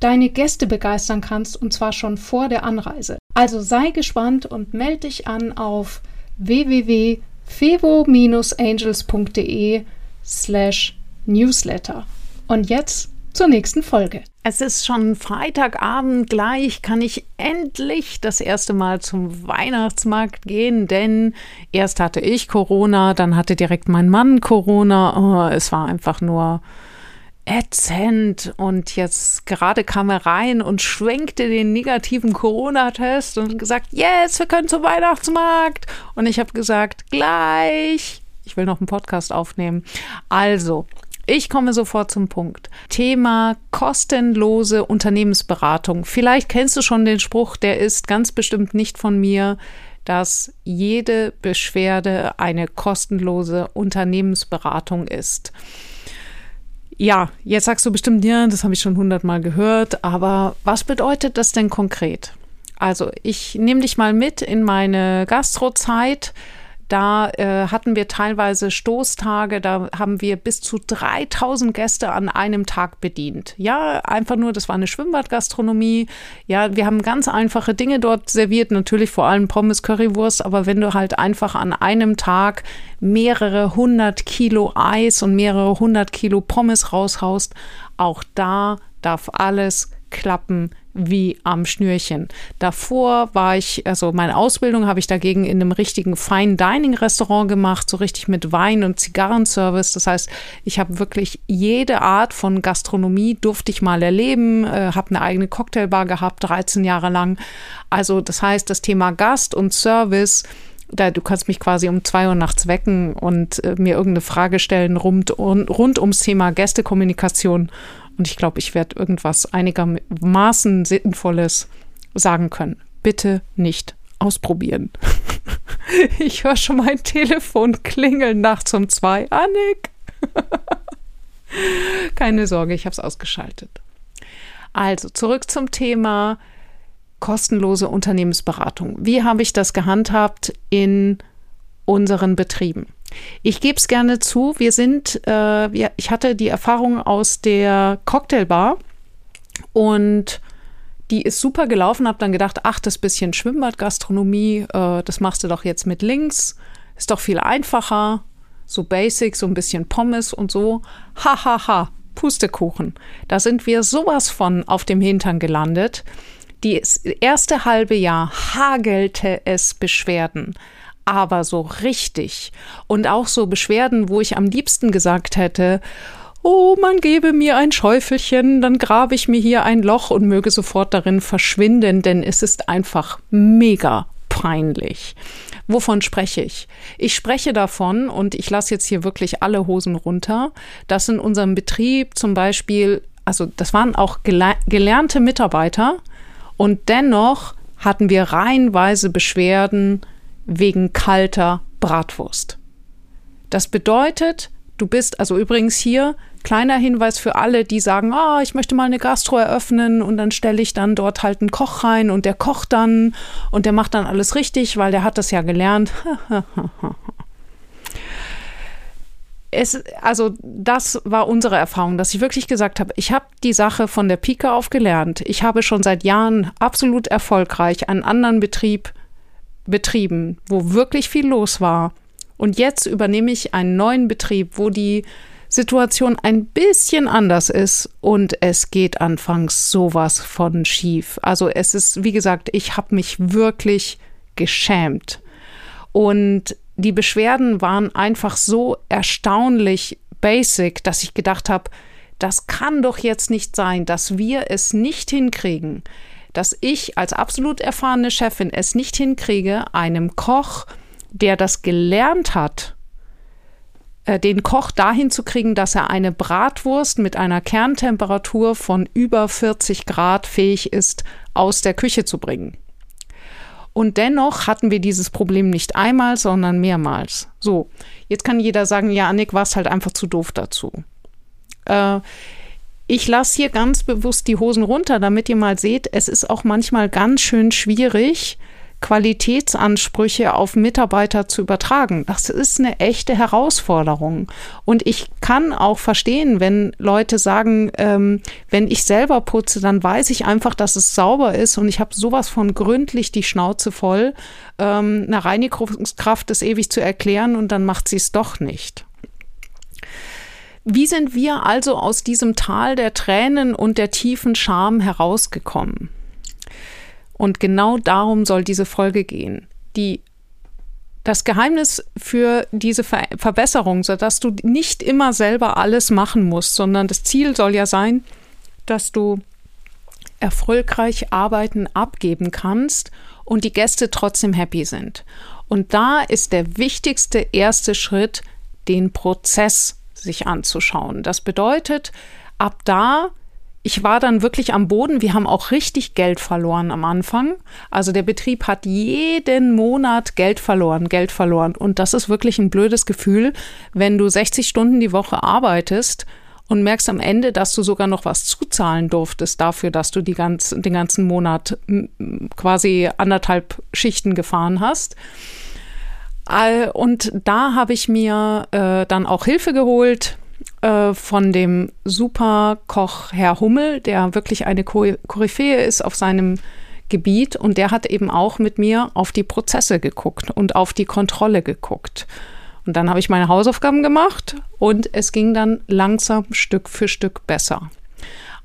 deine Gäste begeistern kannst, und zwar schon vor der Anreise. Also sei gespannt und melde dich an auf www.fevo-angels.de slash newsletter. Und jetzt zur nächsten Folge. Es ist schon Freitagabend, gleich kann ich endlich das erste Mal zum Weihnachtsmarkt gehen, denn erst hatte ich Corona, dann hatte direkt mein Mann Corona. Oh, es war einfach nur ätzend. Und jetzt gerade kam er rein und schwenkte den negativen Corona-Test und gesagt, yes, wir können zum Weihnachtsmarkt. Und ich habe gesagt, gleich. Ich will noch einen Podcast aufnehmen. Also, ich komme sofort zum Punkt. Thema kostenlose Unternehmensberatung. Vielleicht kennst du schon den Spruch, der ist ganz bestimmt nicht von mir, dass jede Beschwerde eine kostenlose Unternehmensberatung ist. Ja, jetzt sagst du bestimmt, ja, das habe ich schon hundertmal gehört, aber was bedeutet das denn konkret? Also ich nehme dich mal mit in meine Gastrozeit. Da äh, hatten wir teilweise Stoßtage, da haben wir bis zu 3000 Gäste an einem Tag bedient. Ja, einfach nur, das war eine Schwimmbadgastronomie. Ja, wir haben ganz einfache Dinge dort serviert, natürlich vor allem Pommes, Currywurst, aber wenn du halt einfach an einem Tag mehrere hundert Kilo Eis und mehrere hundert Kilo Pommes raushaust, auch da darf alles klappen wie am Schnürchen. Davor war ich, also meine Ausbildung habe ich dagegen in einem richtigen Fine Dining Restaurant gemacht, so richtig mit Wein und Zigarrenservice. Das heißt, ich habe wirklich jede Art von Gastronomie durfte ich mal erleben, äh, habe eine eigene Cocktailbar gehabt, 13 Jahre lang. Also das heißt, das Thema Gast und Service da, du kannst mich quasi um zwei Uhr nachts wecken und äh, mir irgendeine Frage stellen rund, rund ums Thema Gästekommunikation und ich glaube, ich werde irgendwas einigermaßen Sinnvolles sagen können. Bitte nicht ausprobieren. ich höre schon mein Telefon klingeln nachts um zwei. Annik! Keine Sorge, ich habe es ausgeschaltet. Also zurück zum Thema kostenlose Unternehmensberatung. Wie habe ich das gehandhabt in unseren Betrieben? Ich gebe es gerne zu, wir sind, äh, wir, ich hatte die Erfahrung aus der Cocktailbar und die ist super gelaufen, habe dann gedacht, ach, das bisschen Schwimmbadgastronomie, äh, das machst du doch jetzt mit links, ist doch viel einfacher, so basic, so ein bisschen Pommes und so. Hahaha, ha, ha. Pustekuchen. Da sind wir sowas von auf dem Hintern gelandet. Das erste halbe Jahr hagelte es Beschwerden aber so richtig. Und auch so Beschwerden, wo ich am liebsten gesagt hätte, Oh, man gebe mir ein Schäufelchen, dann grabe ich mir hier ein Loch und möge sofort darin verschwinden, denn es ist einfach mega peinlich. Wovon spreche ich? Ich spreche davon, und ich lasse jetzt hier wirklich alle Hosen runter, dass in unserem Betrieb zum Beispiel, also das waren auch gelernte Mitarbeiter, und dennoch hatten wir reihenweise Beschwerden wegen kalter Bratwurst. Das bedeutet, du bist also übrigens hier kleiner Hinweis für alle, die sagen, ah, ich möchte mal eine Gastro eröffnen und dann stelle ich dann dort halt einen Koch rein und der kocht dann und der macht dann alles richtig, weil der hat das ja gelernt. es, also das war unsere Erfahrung, dass ich wirklich gesagt habe, ich habe die Sache von der Pike auf gelernt. Ich habe schon seit Jahren absolut erfolgreich einen anderen Betrieb betrieben, wo wirklich viel los war. Und jetzt übernehme ich einen neuen Betrieb, wo die Situation ein bisschen anders ist und es geht anfangs sowas von schief. Also es ist, wie gesagt, ich habe mich wirklich geschämt. Und die Beschwerden waren einfach so erstaunlich basic, dass ich gedacht habe, das kann doch jetzt nicht sein, dass wir es nicht hinkriegen, dass ich als absolut erfahrene Chefin es nicht hinkriege, einem Koch, der das gelernt hat, äh, den Koch dahin zu kriegen, dass er eine Bratwurst mit einer Kerntemperatur von über 40 Grad fähig ist, aus der Küche zu bringen. Und dennoch hatten wir dieses Problem nicht einmal, sondern mehrmals. So, jetzt kann jeder sagen, ja, Annik, warst halt einfach zu doof dazu. Äh, ich lasse hier ganz bewusst die Hosen runter, damit ihr mal seht, es ist auch manchmal ganz schön schwierig, Qualitätsansprüche auf Mitarbeiter zu übertragen. Das ist eine echte Herausforderung. Und ich kann auch verstehen, wenn Leute sagen, ähm, wenn ich selber putze, dann weiß ich einfach, dass es sauber ist und ich habe sowas von gründlich die Schnauze voll, ähm, eine Reinigungskraft das ewig zu erklären und dann macht sie es doch nicht. Wie sind wir also aus diesem Tal der Tränen und der tiefen Scham herausgekommen? Und genau darum soll diese Folge gehen. Die das Geheimnis für diese Ver Verbesserung, sodass du nicht immer selber alles machen musst, sondern das Ziel soll ja sein, dass du erfolgreich Arbeiten abgeben kannst und die Gäste trotzdem happy sind. Und da ist der wichtigste erste Schritt, den Prozess sich anzuschauen. Das bedeutet, ab da ich war dann wirklich am Boden. Wir haben auch richtig Geld verloren am Anfang. Also der Betrieb hat jeden Monat Geld verloren, Geld verloren. Und das ist wirklich ein blödes Gefühl, wenn du 60 Stunden die Woche arbeitest und merkst am Ende, dass du sogar noch was zuzahlen durftest dafür, dass du ganz, den ganzen Monat quasi anderthalb Schichten gefahren hast. Und da habe ich mir äh, dann auch Hilfe geholt äh, von dem Superkoch Herr Hummel, der wirklich eine Koryphäe ist auf seinem Gebiet und der hat eben auch mit mir auf die Prozesse geguckt und auf die Kontrolle geguckt. Und dann habe ich meine Hausaufgaben gemacht und es ging dann langsam Stück für Stück besser.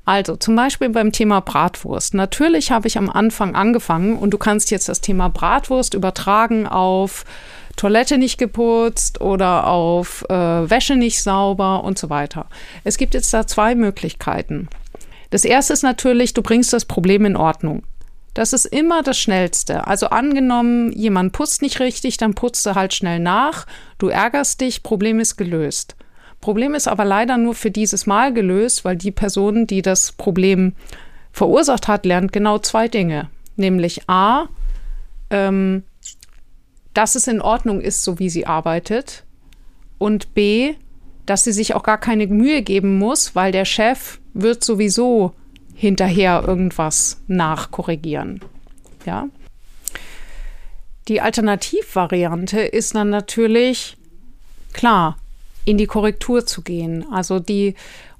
Also zum Beispiel beim Thema Bratwurst. Natürlich habe ich am Anfang angefangen und du kannst jetzt das Thema Bratwurst übertragen auf Toilette nicht geputzt oder auf äh, Wäsche nicht sauber und so weiter. Es gibt jetzt da zwei Möglichkeiten. Das erste ist natürlich, du bringst das Problem in Ordnung. Das ist immer das Schnellste. Also angenommen, jemand putzt nicht richtig, dann putzt er halt schnell nach. Du ärgerst dich, Problem ist gelöst. Problem ist aber leider nur für dieses Mal gelöst, weil die Person, die das Problem verursacht hat, lernt genau zwei Dinge. Nämlich A, ähm, dass es in Ordnung ist, so wie sie arbeitet. Und B, dass sie sich auch gar keine Mühe geben muss, weil der Chef wird sowieso hinterher irgendwas nachkorrigieren. Ja. Die Alternativvariante ist dann natürlich klar, in die Korrektur zu gehen. Also die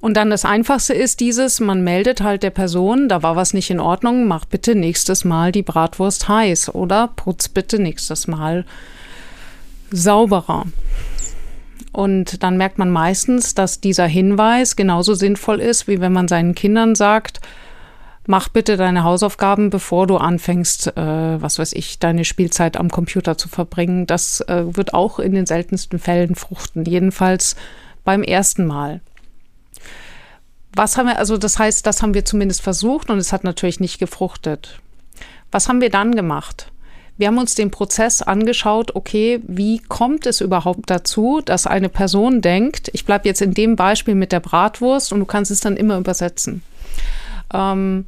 und dann das Einfachste ist dieses, man meldet halt der Person, da war was nicht in Ordnung, mach bitte nächstes Mal die Bratwurst heiß oder putz bitte nächstes Mal sauberer. Und dann merkt man meistens, dass dieser Hinweis genauso sinnvoll ist, wie wenn man seinen Kindern sagt, mach bitte deine Hausaufgaben, bevor du anfängst, äh, was weiß ich, deine Spielzeit am Computer zu verbringen. Das äh, wird auch in den seltensten Fällen fruchten, jedenfalls beim ersten Mal. Was haben wir, also das heißt, das haben wir zumindest versucht und es hat natürlich nicht gefruchtet. Was haben wir dann gemacht? Wir haben uns den Prozess angeschaut, okay, wie kommt es überhaupt dazu, dass eine Person denkt, ich bleibe jetzt in dem Beispiel mit der Bratwurst und du kannst es dann immer übersetzen. Ähm,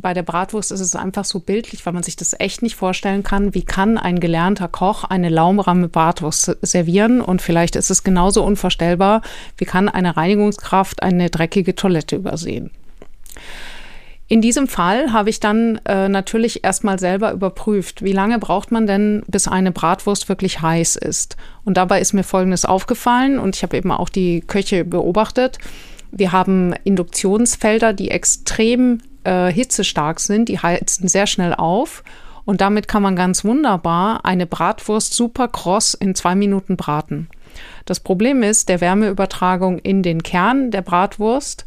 bei der Bratwurst ist es einfach so bildlich, weil man sich das echt nicht vorstellen kann. Wie kann ein gelernter Koch eine lauwarme Bratwurst servieren? Und vielleicht ist es genauso unvorstellbar, wie kann eine Reinigungskraft eine dreckige Toilette übersehen? In diesem Fall habe ich dann äh, natürlich erstmal selber überprüft, wie lange braucht man denn, bis eine Bratwurst wirklich heiß ist. Und dabei ist mir Folgendes aufgefallen und ich habe eben auch die Köche beobachtet. Wir haben Induktionsfelder, die extrem äh, hitzestark sind, die heizen sehr schnell auf. Und damit kann man ganz wunderbar eine Bratwurst super kross in zwei Minuten braten. Das Problem ist der Wärmeübertragung in den Kern der Bratwurst.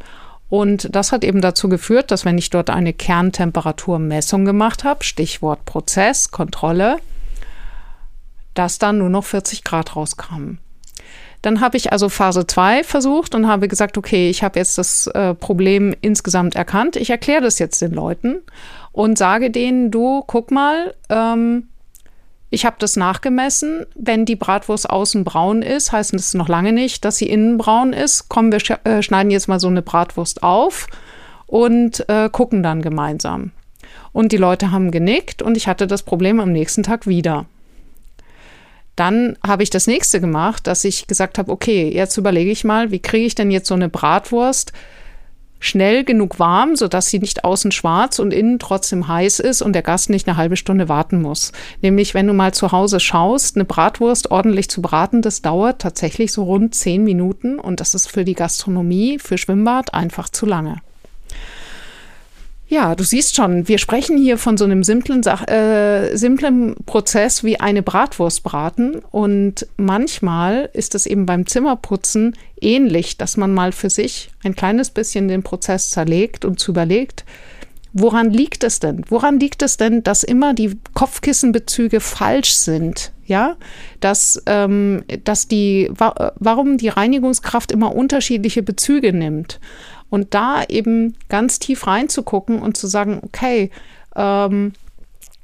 Und das hat eben dazu geführt, dass wenn ich dort eine Kerntemperaturmessung gemacht habe, Stichwort Prozess, Kontrolle, dass dann nur noch 40 Grad rauskamen. Dann habe ich also Phase 2 versucht und habe gesagt, okay, ich habe jetzt das äh, Problem insgesamt erkannt. Ich erkläre das jetzt den Leuten und sage denen, du, guck mal, ähm, Ich habe das nachgemessen. Wenn die Bratwurst außen braun ist, heißt das noch lange nicht, dass sie innen braun ist. Kommen wir sch äh, schneiden jetzt mal so eine Bratwurst auf und äh, gucken dann gemeinsam. Und die Leute haben genickt und ich hatte das Problem am nächsten Tag wieder. Dann habe ich das nächste gemacht, dass ich gesagt habe, okay, jetzt überlege ich mal, wie kriege ich denn jetzt so eine Bratwurst schnell genug warm, sodass sie nicht außen schwarz und innen trotzdem heiß ist und der Gast nicht eine halbe Stunde warten muss. Nämlich, wenn du mal zu Hause schaust, eine Bratwurst ordentlich zu braten, das dauert tatsächlich so rund zehn Minuten und das ist für die Gastronomie, für Schwimmbad einfach zu lange. Ja, du siehst schon, wir sprechen hier von so einem simplen, Sach äh, simplen Prozess wie eine Bratwurst braten. Und manchmal ist es eben beim Zimmerputzen ähnlich, dass man mal für sich ein kleines bisschen den Prozess zerlegt und zu überlegt, woran liegt es denn? Woran liegt es denn, dass immer die Kopfkissenbezüge falsch sind? Ja, dass, ähm, dass die, wa warum die Reinigungskraft immer unterschiedliche Bezüge nimmt. Und da eben ganz tief reinzugucken und zu sagen, okay, ähm,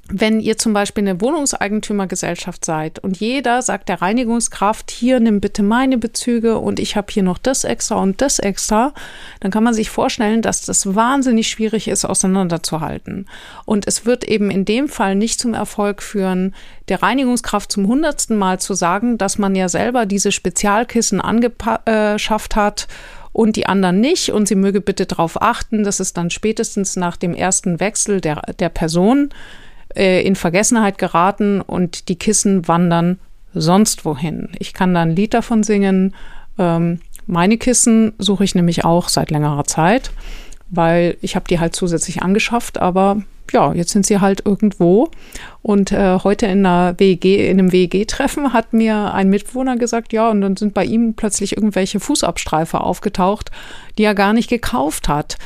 wenn ihr zum Beispiel eine Wohnungseigentümergesellschaft seid und jeder sagt der Reinigungskraft, hier nimm bitte meine Bezüge und ich habe hier noch das extra und das extra, dann kann man sich vorstellen, dass das wahnsinnig schwierig ist, auseinanderzuhalten. Und es wird eben in dem Fall nicht zum Erfolg führen, der Reinigungskraft zum hundertsten Mal zu sagen, dass man ja selber diese Spezialkissen angeschafft hat und die anderen nicht. Und sie möge bitte darauf achten, dass es dann spätestens nach dem ersten Wechsel der, der Person äh, in Vergessenheit geraten und die Kissen wandern sonst wohin. Ich kann da ein Lied davon singen. Ähm, meine Kissen suche ich nämlich auch seit längerer Zeit, weil ich habe die halt zusätzlich angeschafft, aber ja, jetzt sind sie halt irgendwo. Und äh, heute in einer WEG, in einem WEG-Treffen hat mir ein Mitbewohner gesagt, ja, und dann sind bei ihm plötzlich irgendwelche Fußabstreifer aufgetaucht, die er gar nicht gekauft hat.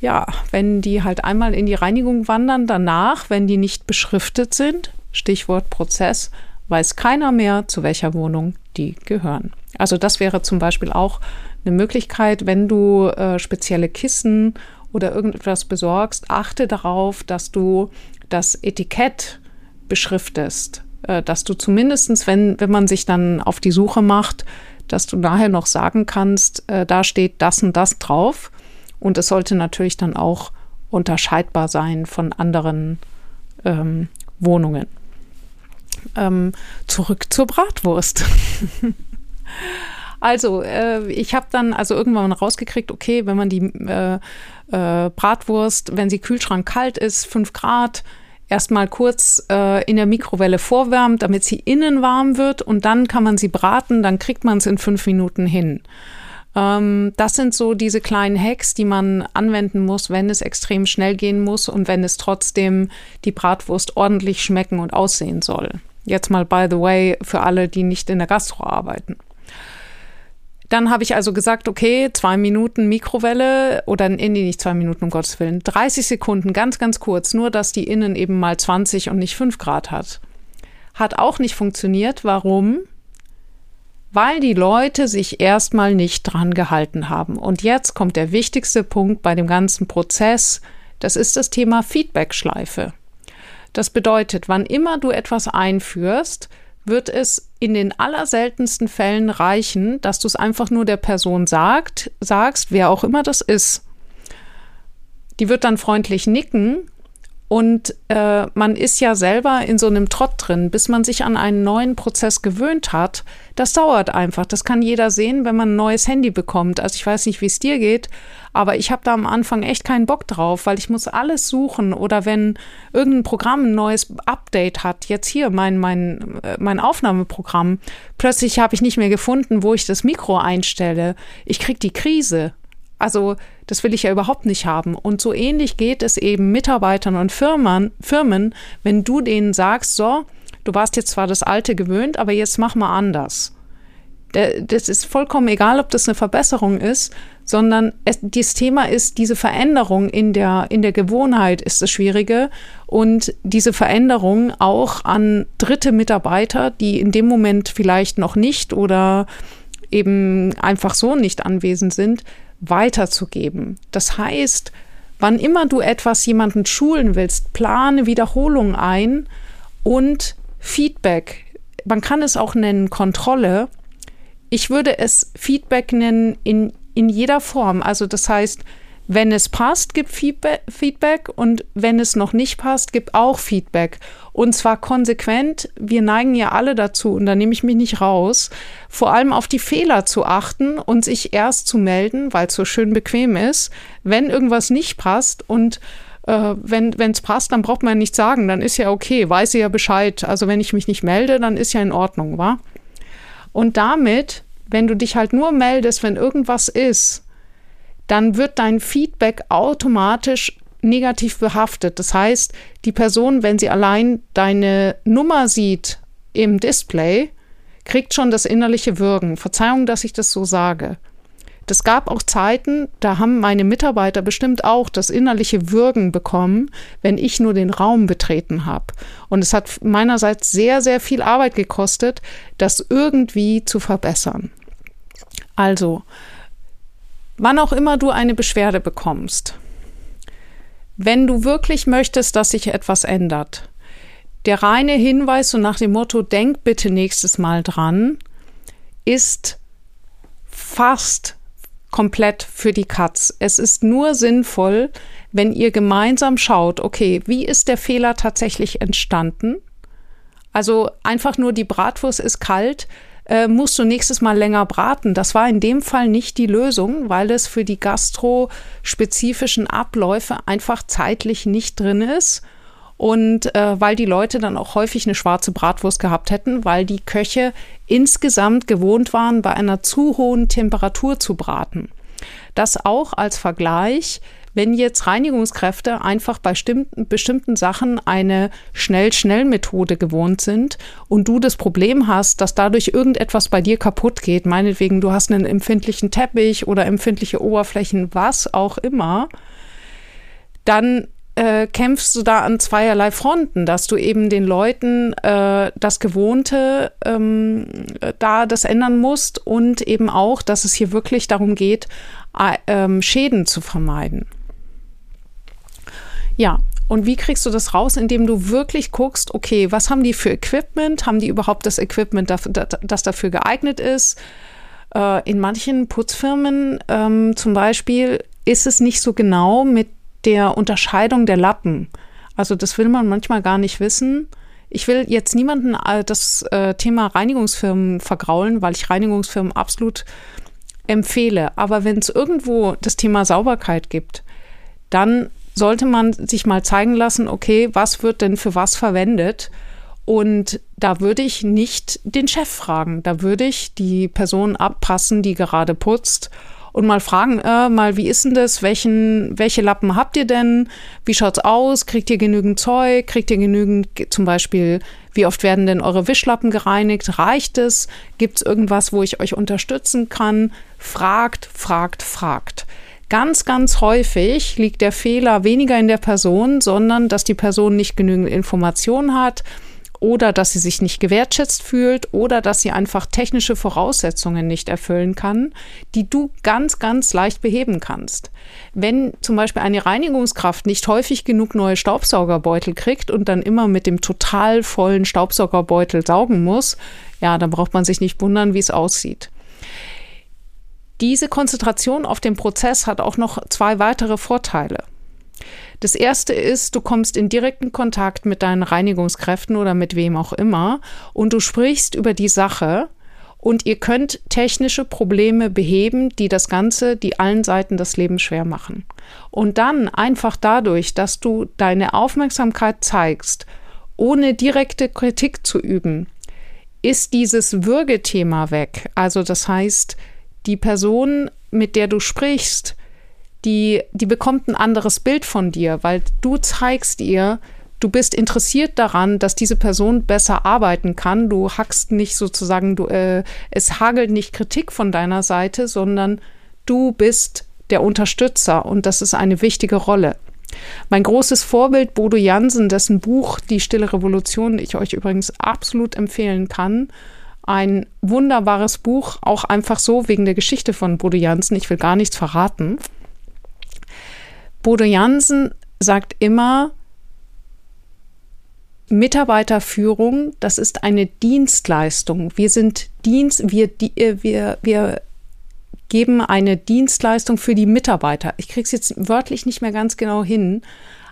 Ja, wenn die halt einmal in die Reinigung wandern, danach, wenn die nicht beschriftet sind, Stichwort Prozess, weiß keiner mehr, zu welcher Wohnung die gehören. Also das wäre zum Beispiel auch eine Möglichkeit, wenn du äh, spezielle Kissen oder irgendetwas besorgst, achte darauf, dass du das Etikett beschriftest, äh, dass du zumindestens, wenn, wenn man sich dann auf die Suche macht, dass du nachher noch sagen kannst, äh, da steht das und das drauf. Und es sollte natürlich dann auch unterscheidbar sein von anderen ähm, Wohnungen. Ähm, zurück zur Bratwurst. Also, äh, ich habe dann also irgendwann rausgekriegt, okay, wenn man die äh, äh, Bratwurst, wenn sie Kühlschrank kalt ist, 5 Grad, erstmal kurz äh, in der Mikrowelle vorwärmt, damit sie innen warm wird und dann kann man sie braten, dann kriegt man es in fünf Minuten hin. Ähm, das sind so diese kleinen Hacks, die man anwenden muss, wenn es extrem schnell gehen muss und wenn es trotzdem die Bratwurst ordentlich schmecken und aussehen soll. Jetzt mal by the way für alle, die nicht in der Gastro arbeiten. Dann habe ich also gesagt, okay, zwei Minuten Mikrowelle oder nee, nicht zwei Minuten, um Gottes Willen, 30 Sekunden, ganz, ganz kurz, nur dass die innen eben mal 20 und nicht 5 Grad hat. Hat auch nicht funktioniert. Warum? Weil die Leute sich erstmal nicht dran gehalten haben. Und jetzt kommt der wichtigste Punkt bei dem ganzen Prozess. Das ist das Thema Feedback-Schleife. Das bedeutet, wann immer du etwas einführst, wird es in den allerseltensten Fällen reichen, dass du es einfach nur der Person sagt, sagst, wer auch immer das ist. Die wird dann freundlich nicken und äh, man ist ja selber in so einem Trott drin, bis man sich an einen neuen Prozess gewöhnt hat. Das dauert einfach. Das kann jeder sehen, wenn man ein neues Handy bekommt. Also ich weiß nicht, wie es dir geht, aber ich habe da am Anfang echt keinen Bock drauf, weil ich muss alles suchen. Oder wenn irgendein Programm ein neues Update hat, jetzt hier mein, mein, äh, mein Aufnahmeprogramm, plötzlich habe ich nicht mehr gefunden, wo ich das Mikro einstelle. Ich krieg die Krise. Also das will ich ja überhaupt nicht haben. Und so ähnlich geht es eben Mitarbeitern und Firmen, Firmen, wenn du denen sagst, so, du warst jetzt zwar das Alte gewöhnt, aber jetzt mach mal anders. Das ist vollkommen egal, ob das eine Verbesserung ist, sondern es, das Thema ist, diese Veränderung in der, in der Gewohnheit ist das Schwierige und diese Veränderung auch an dritte Mitarbeiter, die in dem Moment vielleicht noch nicht oder eben einfach so nicht anwesend sind, weiterzugeben. Das heißt, wann immer du etwas jemanden schulen willst, plane Wiederholung ein und Feedback, man kann es auch nennen Kontrolle. Ich würde es Feedback nennen in, in jeder Form. Also das heißt, wenn es passt, gib Feedback und wenn es noch nicht passt, gib auch Feedback. Und zwar konsequent. Wir neigen ja alle dazu, und da nehme ich mich nicht raus, vor allem auf die Fehler zu achten und sich erst zu melden, weil es so schön bequem ist, wenn irgendwas nicht passt und äh, wenn es passt, dann braucht man ja nichts sagen, dann ist ja okay, weiß ja Bescheid. Also wenn ich mich nicht melde, dann ist ja in Ordnung, wa? Und damit, wenn du dich halt nur meldest, wenn irgendwas ist, dann wird dein Feedback automatisch negativ behaftet. Das heißt, die Person, wenn sie allein deine Nummer sieht im Display, kriegt schon das innerliche Würgen. Verzeihung, dass ich das so sage. Das gab auch Zeiten, da haben meine Mitarbeiter bestimmt auch das innerliche Würgen bekommen, wenn ich nur den Raum betreten habe. Und es hat meinerseits sehr, sehr viel Arbeit gekostet, das irgendwie zu verbessern. Also, wann auch immer du eine Beschwerde bekommst, wenn du wirklich möchtest, dass sich etwas ändert, der reine Hinweis so nach dem Motto, denk bitte nächstes Mal dran, ist fast komplett für die Katz. Es ist nur sinnvoll, wenn ihr gemeinsam schaut, okay, wie ist der Fehler tatsächlich entstanden? Also einfach nur die Bratwurst ist kalt, äh, musst du nächstes Mal länger braten. Das war in dem Fall nicht die Lösung, weil es für die gastrospezifischen Abläufe einfach zeitlich nicht drin ist. Und äh, weil die Leute dann auch häufig eine schwarze Bratwurst gehabt hätten, weil die Köche insgesamt gewohnt waren, bei einer zu hohen Temperatur zu braten. Das auch als Vergleich wenn jetzt Reinigungskräfte einfach bei bestimmten Sachen eine Schnell-Schnell-Methode gewohnt sind und du das Problem hast, dass dadurch irgendetwas bei dir kaputt geht, meinetwegen du hast einen empfindlichen Teppich oder empfindliche Oberflächen, was auch immer, dann äh, kämpfst du da an zweierlei Fronten, dass du eben den Leuten äh, das Gewohnte ähm, da das ändern musst und eben auch, dass es hier wirklich darum geht, äh, ähm, Schäden zu vermeiden. Ja, und wie kriegst du das raus, indem du wirklich guckst, okay, was haben die für Equipment? Haben die überhaupt das Equipment, das dafür geeignet ist? Äh, in manchen Putzfirmen ähm, zum Beispiel ist es nicht so genau mit der Unterscheidung der Lappen. Also das will man manchmal gar nicht wissen. Ich will jetzt niemanden äh, das äh, Thema Reinigungsfirmen vergraulen, weil ich Reinigungsfirmen absolut empfehle. Aber wenn es irgendwo das Thema Sauberkeit gibt, dann sollte man sich mal zeigen lassen, okay, was wird denn für was verwendet? Und da würde ich nicht den Chef fragen, da würde ich die Person abpassen, die gerade putzt und mal fragen, äh, mal, wie ist denn das? Welchen, welche Lappen habt ihr denn? Wie schaut's aus? Kriegt ihr genügend Zeug? Kriegt ihr genügend, zum Beispiel, wie oft werden denn eure Wischlappen gereinigt? Reicht es? Gibt's irgendwas, wo ich euch unterstützen kann? Fragt, fragt, fragt. Ganz, ganz häufig liegt der Fehler weniger in der Person, sondern dass die Person nicht genügend Informationen hat oder dass sie sich nicht gewertschätzt fühlt oder dass sie einfach technische Voraussetzungen nicht erfüllen kann, die du ganz, ganz leicht beheben kannst. Wenn zum Beispiel eine Reinigungskraft nicht häufig genug neue Staubsaugerbeutel kriegt und dann immer mit dem total vollen Staubsaugerbeutel saugen muss, ja, dann braucht man sich nicht wundern, wie es aussieht. Diese Konzentration auf den Prozess hat auch noch zwei weitere Vorteile. Das erste ist, du kommst in direkten Kontakt mit deinen Reinigungskräften oder mit wem auch immer und du sprichst über die Sache und ihr könnt technische Probleme beheben, die das Ganze, die allen Seiten das Leben schwer machen. Und dann einfach dadurch, dass du deine Aufmerksamkeit zeigst, ohne direkte Kritik zu üben, ist dieses Würgethema weg. Also das heißt, die Person, mit der du sprichst, die, die bekommt ein anderes Bild von dir, weil du zeigst ihr, du bist interessiert daran, dass diese Person besser arbeiten kann. Du hackst nicht sozusagen, du, äh, es hagelt nicht Kritik von deiner Seite, sondern du bist der Unterstützer und das ist eine wichtige Rolle. Mein großes Vorbild Bodo Jansen, dessen Buch Die Stille Revolution ich euch übrigens absolut empfehlen kann, ein wunderbares Buch, auch einfach so wegen der Geschichte von Bodo Jansen. Ich will gar nichts verraten. Bodo Jansen sagt immer, Mitarbeiterführung, das ist eine Dienstleistung. Wir sind Dienst, wir, äh, wir, wir geben eine Dienstleistung für die Mitarbeiter. Ich kriege es jetzt wörtlich nicht mehr ganz genau hin,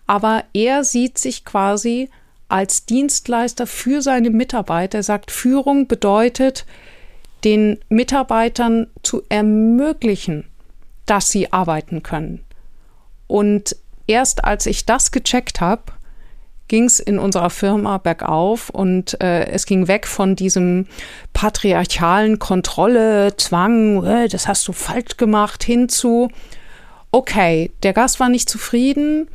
aber er sieht sich quasi als Dienstleister für seine Mitarbeiter. Er sagt, Führung bedeutet, den Mitarbeitern zu ermöglichen, dass sie arbeiten können. Und erst als ich das gecheckt habe, ging es in unserer Firma bergauf und äh, es ging weg von diesem patriarchalen Kontrolle, Zwang, äh, das hast du falsch gemacht, hinzu, okay, der Gast war nicht zufrieden,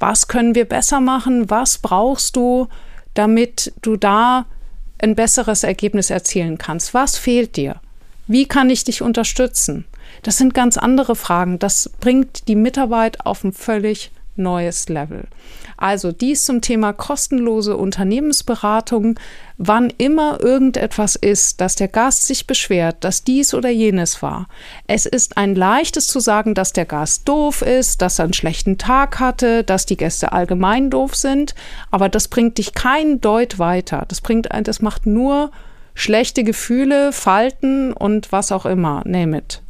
was können wir besser machen, was brauchst du, damit du da ein besseres Ergebnis erzielen kannst, was fehlt dir, wie kann ich dich unterstützen. Das sind ganz andere Fragen. Das bringt die Mitarbeit auf ein völlig neues Level. Also dies zum Thema kostenlose Unternehmensberatung. Wann immer irgendetwas ist, dass der Gast sich beschwert, dass dies oder jenes war. Es ist ein leichtes zu sagen, dass der Gast doof ist, dass er einen schlechten Tag hatte, dass die Gäste allgemein doof sind, aber das bringt dich keinen Deut weiter. Das bringt das macht nur schlechte Gefühle, Falten und was auch immer. Name it.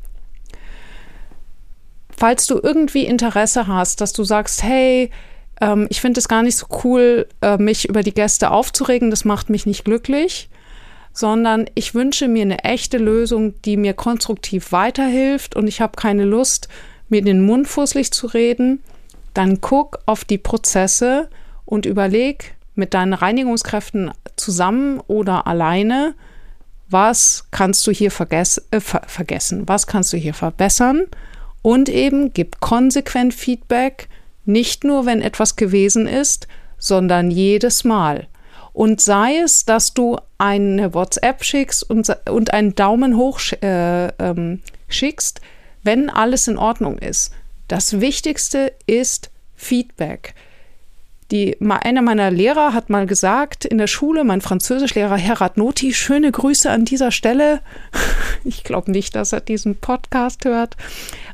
Falls du irgendwie Interesse hast, dass du sagst, hey, ähm, ich finde es gar nicht so cool, äh, mich über die Gäste aufzuregen, das macht mich nicht glücklich, sondern ich wünsche mir eine echte Lösung, die mir konstruktiv weiterhilft und ich habe keine Lust, mir den Mund fusselig zu reden, dann guck auf die Prozesse und überleg mit deinen Reinigungskräften zusammen oder alleine, was kannst du hier vergess äh, ver vergessen, was kannst du hier verbessern und eben gib konsequent Feedback, nicht nur wenn etwas gewesen ist, sondern jedes Mal. Und sei es, dass du eine WhatsApp schickst und, und einen Daumen hoch äh, ähm, schickst, wenn alles in Ordnung ist. Das Wichtigste ist Feedback. Die, einer meiner Lehrer hat mal gesagt in der Schule, mein Französischlehrer Herat Noti, schöne Grüße an dieser Stelle. Ich glaube nicht, dass er diesen Podcast hört.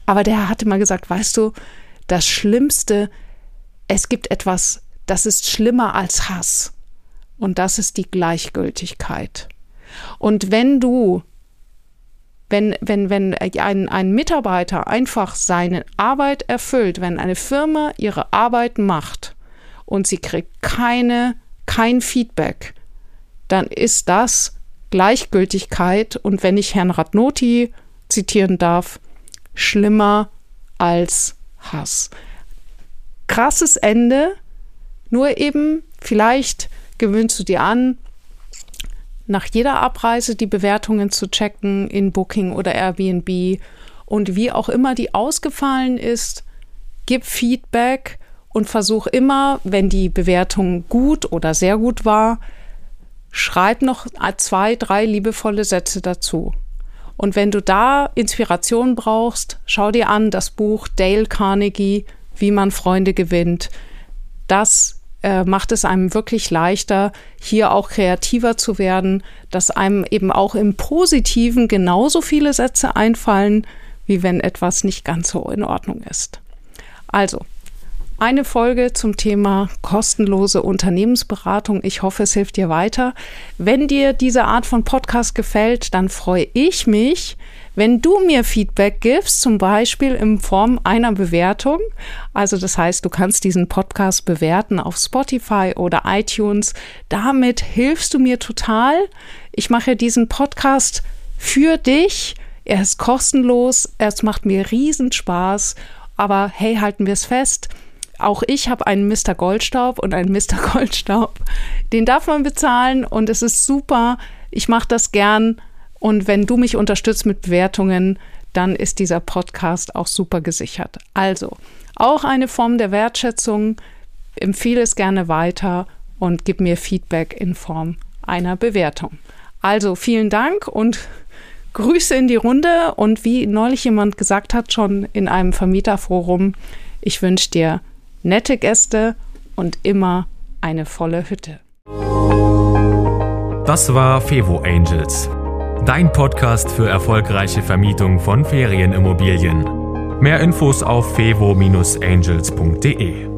Aber der hatte mal gesagt, weißt du, das Schlimmste, es gibt etwas, das ist schlimmer als Hass. Und das ist die Gleichgültigkeit. Und wenn du, wenn, wenn, wenn ein, ein Mitarbeiter einfach seine Arbeit erfüllt, wenn eine Firma ihre Arbeit macht, und sie kriegt keine, kein Feedback, dann ist das Gleichgültigkeit. Und wenn ich Herrn Radnoti zitieren darf, schlimmer als Hass. Krasses Ende, nur eben vielleicht gewöhnst du dir an, nach jeder Abreise die Bewertungen zu checken in Booking oder Airbnb. Und wie auch immer die ausgefallen ist, gib Feedback und versuch immer, wenn die Bewertung gut oder sehr gut war, schreib noch zwei, drei liebevolle Sätze dazu. Und wenn du da Inspiration brauchst, schau dir an das Buch Dale Carnegie, Wie man Freunde gewinnt. Das äh, macht es einem wirklich leichter, hier auch kreativer zu werden, dass einem eben auch im Positiven genauso viele Sätze einfallen, wie wenn etwas nicht ganz so in Ordnung ist. Also, eine Folge zum Thema kostenlose Unternehmensberatung. Ich hoffe, es hilft dir weiter. Wenn dir diese Art von Podcast gefällt, dann freue ich mich, wenn du mir Feedback gibst, zum Beispiel in Form einer Bewertung. Also das heißt, du kannst diesen Podcast bewerten auf Spotify oder iTunes. Damit hilfst du mir total. Ich mache diesen Podcast für dich. Er ist kostenlos. Es macht mir riesen Spaß. Aber hey, halten wir es fest auch ich habe einen Mr. Goldstaub und einen Mr. Goldstaub. Den darf man bezahlen und es ist super. Ich mache das gern. Und wenn du mich unterstützt mit Bewertungen, dann ist dieser Podcast auch super gesichert. Also, auch eine Form der Wertschätzung. Empfehle es gerne weiter und gib mir Feedback in Form einer Bewertung. Also, vielen Dank und Grüße in die Runde. Und wie neulich jemand gesagt hat, schon in einem Vermieterforum, ich wünsche dir nette Gäste und immer eine volle Hütte. Das war Fevo Angels, dein Podcast für erfolgreiche Vermietung von Ferienimmobilien. Mehr Infos auf fevo-angels.de.